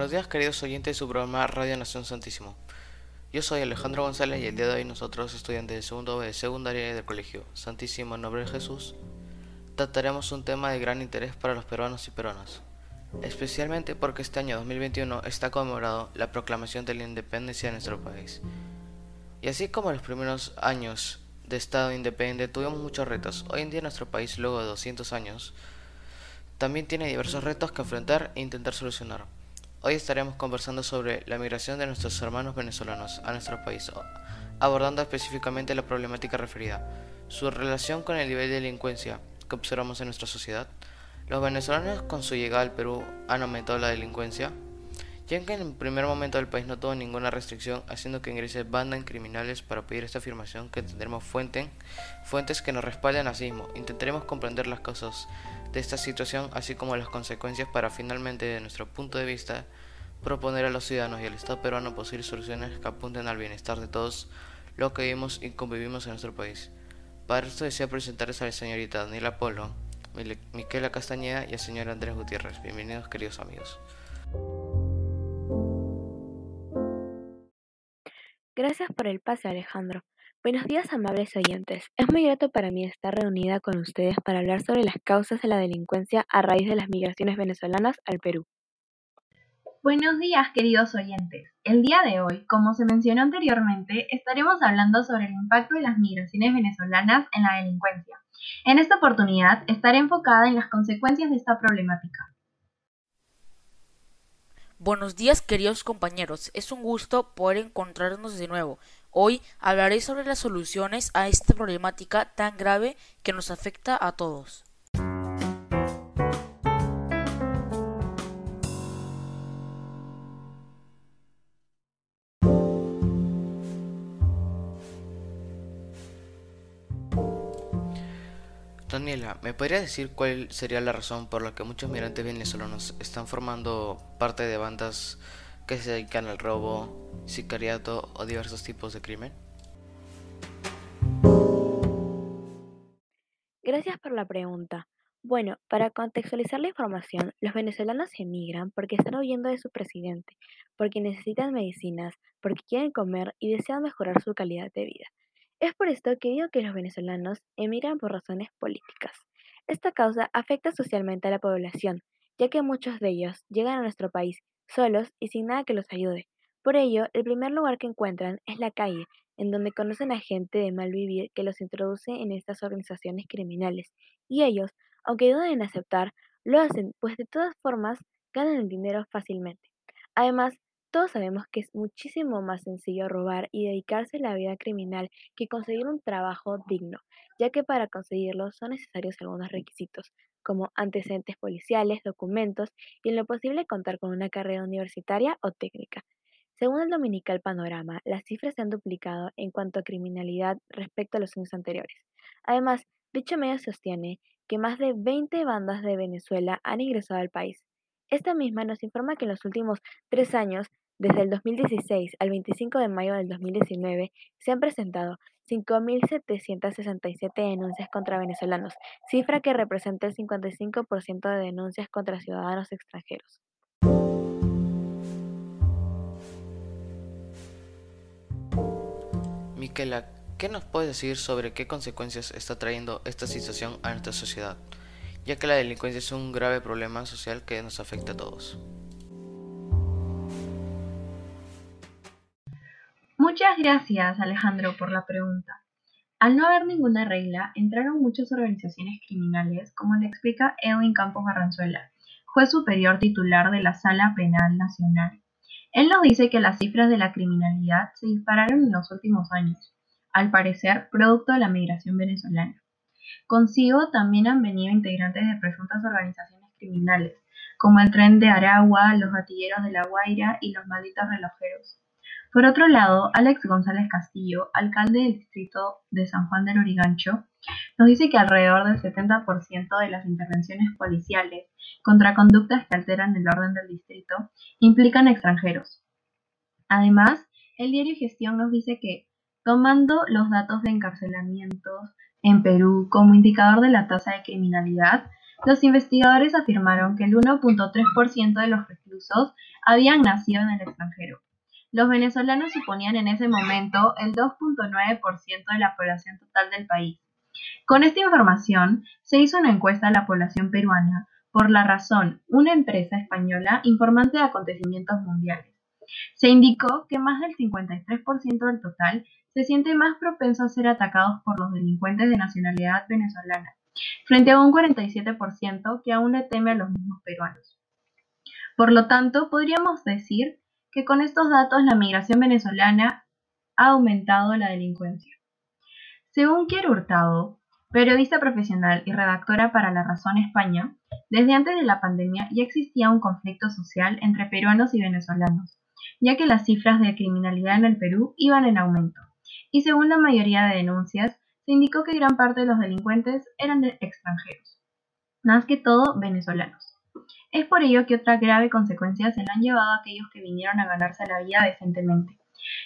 Buenos días queridos oyentes de su programa Radio Nación Santísimo. Yo soy Alejandro González y el día de hoy nosotros, estudiantes de segundo B de secundaria del colegio Santísimo en Nombre de Jesús, trataremos un tema de gran interés para los peruanos y peruanas, especialmente porque este año 2021 está conmemorado la proclamación de la independencia de nuestro país. Y así como en los primeros años de Estado independiente tuvimos muchos retos, hoy en día nuestro país, luego de 200 años, también tiene diversos retos que enfrentar e intentar solucionar. Hoy estaremos conversando sobre la migración de nuestros hermanos venezolanos a nuestro país, abordando específicamente la problemática referida, su relación con el nivel de delincuencia que observamos en nuestra sociedad. Los venezolanos con su llegada al Perú han aumentado la delincuencia, ya que en el primer momento del país no tuvo ninguna restricción, haciendo que ingresen bandas criminales para pedir esta afirmación que tendremos fuente, fuentes que nos respalden así mismo. Intentaremos comprender las causas de esta situación, así como las consecuencias para finalmente, de nuestro punto de vista, proponer a los ciudadanos y al Estado peruano posibles soluciones que apunten al bienestar de todos los que vivimos y convivimos en nuestro país. Para esto deseo presentarles a la señorita Daniela Polo, Miquela Castañeda y al señor Andrés Gutiérrez. Bienvenidos queridos amigos. Gracias por el pase Alejandro. Buenos días amables oyentes. Es muy grato para mí estar reunida con ustedes para hablar sobre las causas de la delincuencia a raíz de las migraciones venezolanas al Perú. Buenos días queridos oyentes. El día de hoy, como se mencionó anteriormente, estaremos hablando sobre el impacto de las migraciones venezolanas en la delincuencia. En esta oportunidad estaré enfocada en las consecuencias de esta problemática. Buenos días queridos compañeros, es un gusto poder encontrarnos de nuevo. Hoy hablaré sobre las soluciones a esta problemática tan grave que nos afecta a todos. Daniela, ¿me podrías decir cuál sería la razón por la que muchos migrantes venezolanos están formando parte de bandas que se dedican al robo, sicariato o diversos tipos de crimen? Gracias por la pregunta. Bueno, para contextualizar la información, los venezolanos emigran porque están huyendo de su presidente, porque necesitan medicinas, porque quieren comer y desean mejorar su calidad de vida. Es por esto que digo que los venezolanos emigran por razones políticas. Esta causa afecta socialmente a la población, ya que muchos de ellos llegan a nuestro país solos y sin nada que los ayude. Por ello, el primer lugar que encuentran es la calle, en donde conocen a gente de mal vivir que los introduce en estas organizaciones criminales, y ellos, aunque duden en aceptar, lo hacen, pues de todas formas ganan el dinero fácilmente. Además, todos sabemos que es muchísimo más sencillo robar y dedicarse a la vida criminal que conseguir un trabajo digno, ya que para conseguirlo son necesarios algunos requisitos, como antecedentes policiales, documentos y en lo posible contar con una carrera universitaria o técnica. Según el Dominical Panorama, las cifras se han duplicado en cuanto a criminalidad respecto a los años anteriores. Además, dicho medio sostiene que más de 20 bandas de Venezuela han ingresado al país. Esta misma nos informa que en los últimos tres años, desde el 2016 al 25 de mayo del 2019, se han presentado 5.767 denuncias contra venezolanos, cifra que representa el 55% de denuncias contra ciudadanos extranjeros. Miquela, ¿qué nos puedes decir sobre qué consecuencias está trayendo esta situación a nuestra sociedad? Ya que la delincuencia es un grave problema social que nos afecta a todos. Muchas gracias, Alejandro, por la pregunta. Al no haber ninguna regla, entraron muchas organizaciones criminales, como le explica Edwin Campos Barranzuela, juez superior titular de la Sala Penal Nacional. Él nos dice que las cifras de la criminalidad se dispararon en los últimos años, al parecer producto de la migración venezolana. Consigo también han venido integrantes de presuntas organizaciones criminales, como el Tren de Aragua, los Gatilleros de la Guaira y los Malditos Relojeros. Por otro lado, Alex González Castillo, alcalde del distrito de San Juan del Origancho, nos dice que alrededor del 70% de las intervenciones policiales contra conductas que alteran el orden del distrito implican extranjeros. Además, el diario Gestión nos dice que, tomando los datos de encarcelamientos en Perú como indicador de la tasa de criminalidad, Los investigadores afirmaron que el 1.3% de los reclusos habían nacido en el extranjero. Los venezolanos suponían en ese momento el 2.9% de la población total del país. Con esta información se hizo una encuesta a la población peruana, por la razón, una empresa española informante de acontecimientos mundiales. Se indicó que más del 53% del total se siente más propenso a ser atacados por los delincuentes de nacionalidad venezolana, frente a un 47% que aún le teme a los mismos peruanos. Por lo tanto, podríamos decir que con estos datos la migración venezolana ha aumentado la delincuencia. Según Kier Hurtado, periodista profesional y redactora para La Razón España, desde antes de la pandemia ya existía un conflicto social entre peruanos y venezolanos, ya que las cifras de criminalidad en el Perú iban en aumento, y según la mayoría de denuncias, se indicó que gran parte de los delincuentes eran extranjeros, más que todo venezolanos. Es por ello que otra grave consecuencia se la han llevado a aquellos que vinieron a ganarse la vida decentemente,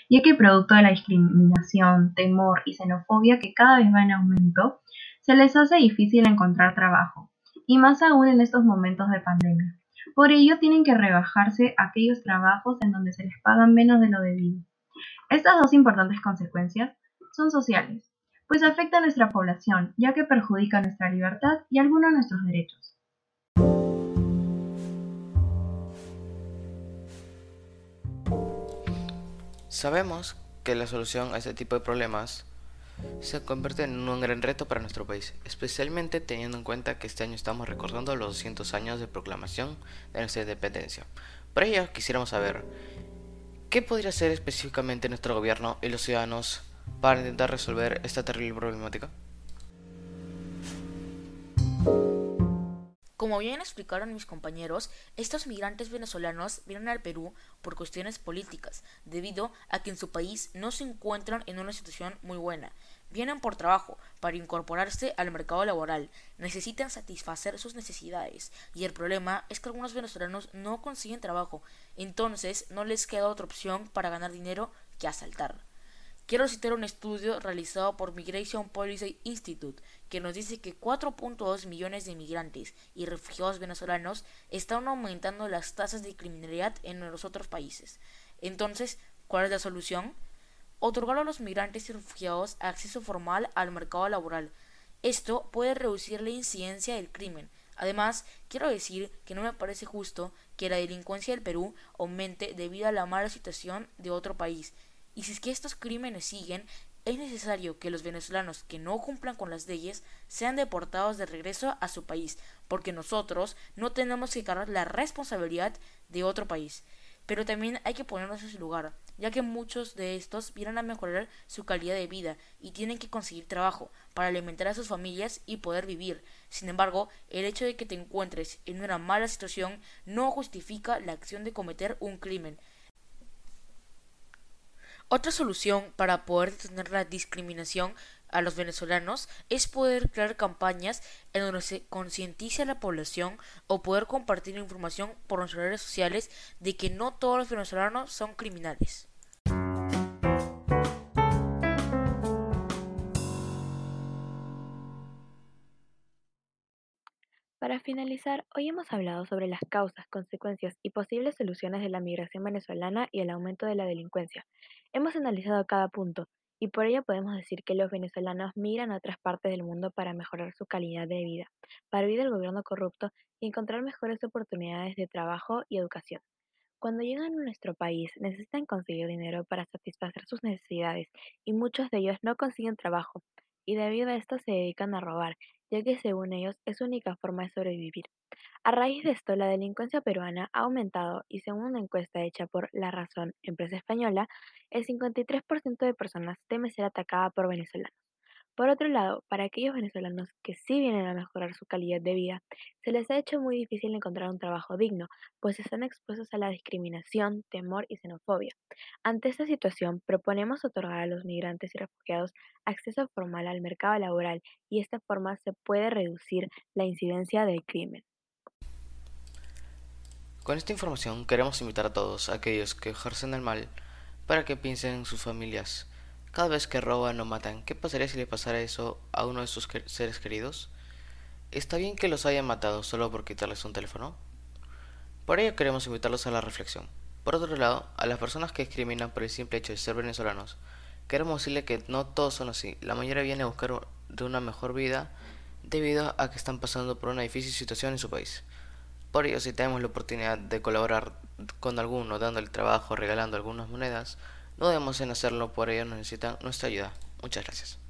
ya que producto de la discriminación, temor y xenofobia que cada vez va en aumento, se les hace difícil encontrar trabajo, y más aún en estos momentos de pandemia. Por ello tienen que rebajarse aquellos trabajos en donde se les pagan menos de lo debido. Estas dos importantes consecuencias son sociales, pues afecta a nuestra población, ya que perjudica nuestra libertad y algunos de nuestros derechos. Sabemos que la solución a este tipo de problemas se convierte en un gran reto para nuestro país, especialmente teniendo en cuenta que este año estamos recordando los 200 años de proclamación de nuestra independencia. Por ello, quisiéramos saber qué podría hacer específicamente nuestro gobierno y los ciudadanos para intentar resolver esta terrible problemática. Como bien explicaron mis compañeros, estos migrantes venezolanos vienen al Perú por cuestiones políticas, debido a que en su país no se encuentran en una situación muy buena. Vienen por trabajo, para incorporarse al mercado laboral, necesitan satisfacer sus necesidades, y el problema es que algunos venezolanos no consiguen trabajo, entonces no les queda otra opción para ganar dinero que asaltar. Quiero citar un estudio realizado por Migration Policy Institute que nos dice que 4.2 millones de inmigrantes y refugiados venezolanos están aumentando las tasas de criminalidad en los otros países. Entonces, ¿cuál es la solución? Otorgar a los migrantes y refugiados acceso formal al mercado laboral. Esto puede reducir la incidencia del crimen. Además, quiero decir que no me parece justo que la delincuencia del Perú aumente debido a la mala situación de otro país y si es que estos crímenes siguen, es necesario que los venezolanos que no cumplan con las leyes sean deportados de regreso a su país, porque nosotros no tenemos que cargar la responsabilidad de otro país. Pero también hay que ponernos en su lugar, ya que muchos de estos vienen a mejorar su calidad de vida y tienen que conseguir trabajo para alimentar a sus familias y poder vivir. Sin embargo, el hecho de que te encuentres en una mala situación no justifica la acción de cometer un crimen. Otra solución para poder detener la discriminación a los venezolanos es poder crear campañas en donde se concientice a la población o poder compartir información por nuestras redes sociales de que no todos los venezolanos son criminales. Para finalizar, hoy hemos hablado sobre las causas, consecuencias y posibles soluciones de la migración venezolana y el aumento de la delincuencia. Hemos analizado cada punto y por ello podemos decir que los venezolanos migran a otras partes del mundo para mejorar su calidad de vida, para evitar el gobierno corrupto y encontrar mejores oportunidades de trabajo y educación. Cuando llegan a nuestro país necesitan conseguir dinero para satisfacer sus necesidades y muchos de ellos no consiguen trabajo y debido a esto se dedican a robar ya que según ellos es su única forma de sobrevivir. A raíz de esto, la delincuencia peruana ha aumentado y según una encuesta hecha por La Razón, empresa española, el 53% de personas teme ser atacada por venezolanos. Por otro lado, para aquellos venezolanos que sí vienen a mejorar su calidad de vida, se les ha hecho muy difícil encontrar un trabajo digno, pues están expuestos a la discriminación, temor y xenofobia. Ante esta situación, proponemos otorgar a los migrantes y refugiados acceso formal al mercado laboral y de esta forma se puede reducir la incidencia del crimen. Con esta información queremos invitar a todos aquellos que ejercen el mal para que piensen en sus familias cada vez que roban o matan, ¿qué pasaría si le pasara eso a uno de sus seres queridos? ¿Está bien que los hayan matado solo por quitarles un teléfono? Por ello queremos invitarlos a la reflexión. Por otro lado, a las personas que discriminan por el simple hecho de ser venezolanos, queremos decirle que no todos son así. La mayoría viene a buscar de una mejor vida debido a que están pasando por una difícil situación en su país. Por ello, si tenemos la oportunidad de colaborar con alguno, dándole trabajo, regalando algunas monedas, no debemos en hacerlo, por ello necesitan nuestra ayuda. Muchas gracias.